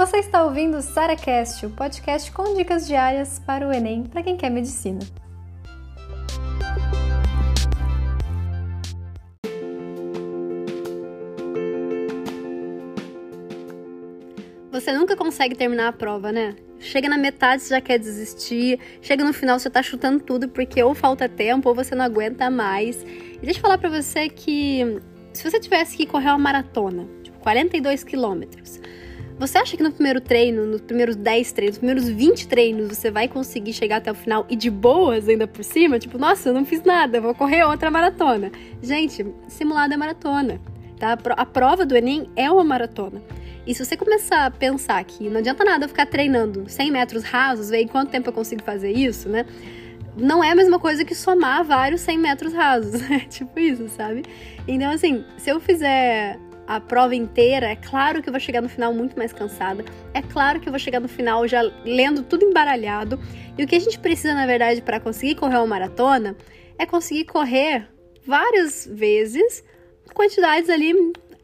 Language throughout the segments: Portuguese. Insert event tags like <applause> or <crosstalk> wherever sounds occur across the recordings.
Você está ouvindo o SaraCast, o podcast com dicas diárias para o Enem para quem quer medicina. Você nunca consegue terminar a prova, né? Chega na metade, você já quer desistir. Chega no final, você tá chutando tudo porque ou falta tempo ou você não aguenta mais. E deixa eu falar pra você que se você tivesse que correr uma maratona, tipo 42 quilômetros, você acha que no primeiro treino, nos primeiros 10 treinos, nos primeiros 20 treinos, você vai conseguir chegar até o final e de boas ainda por cima? Tipo, nossa, eu não fiz nada, vou correr outra maratona. Gente, simulado é maratona, tá? A prova do Enem é uma maratona. E se você começar a pensar que não adianta nada ficar treinando 100 metros rasos, ver em quanto tempo eu consigo fazer isso, né? Não é a mesma coisa que somar vários 100 metros rasos, <laughs> é tipo isso, sabe? Então, assim, se eu fizer a prova inteira, é claro que eu vou chegar no final muito mais cansada, é claro que eu vou chegar no final já lendo tudo embaralhado. E o que a gente precisa, na verdade, para conseguir correr uma maratona é conseguir correr várias vezes quantidades ali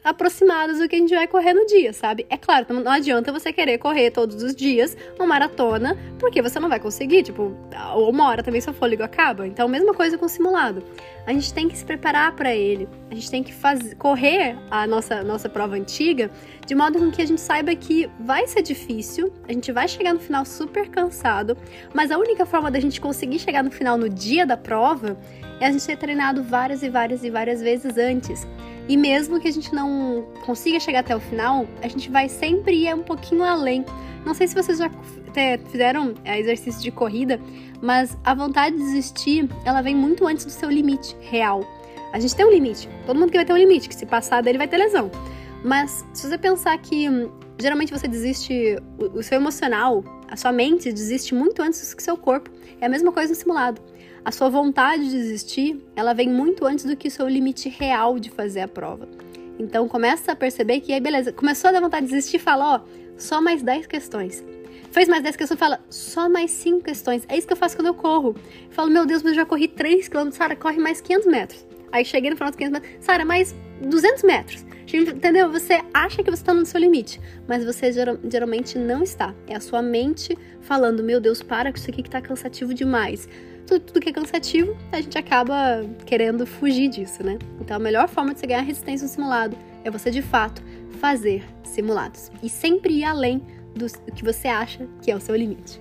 aproximadas do que a gente vai correr no dia, sabe? É claro, não adianta você querer correr todos os dias uma maratona, porque você não vai conseguir, tipo, uma hora também seu fôlego acaba. Então, mesma coisa com o simulado. A gente tem que se preparar para ele. A gente tem que fazer, correr a nossa, nossa prova antiga de modo com que a gente saiba que vai ser difícil, a gente vai chegar no final super cansado, mas a única forma da gente conseguir chegar no final no dia da prova é a gente ter treinado várias e várias e várias vezes antes. E mesmo que a gente não consiga chegar até o final, a gente vai sempre ir um pouquinho além. Não sei se vocês já fizeram é, exercício de corrida, mas a vontade de desistir, ela vem muito antes do seu limite real. A gente tem um limite, todo mundo que vai ter um limite, que se passar dele vai ter lesão. Mas se você pensar que hum, geralmente você desiste, o, o seu emocional, a sua mente desiste muito antes do que seu corpo. É a mesma coisa no simulado. A sua vontade de desistir, ela vem muito antes do que o seu limite real de fazer a prova. Então começa a perceber que aí beleza, começou a dar vontade de desistir, fala, ó, só mais 10 questões. Fez mais 10 questões, fala, só mais 5 questões. É isso que eu faço quando eu corro. Eu falo, meu Deus, mas eu já corri 3 km, Sara, corre mais 500 metros. Aí cheguei no final dos 500 metros, Sara, mais 200 metros. Entendeu? Você acha que você está no seu limite, mas você geralmente não está. É a sua mente falando, meu Deus, para com isso aqui que tá cansativo demais tudo, tudo que é cansativo, a gente acaba querendo fugir disso, né? Então a melhor forma de você ganhar resistência no simulado é você de fato fazer simulados e sempre ir além do que você acha que é o seu limite.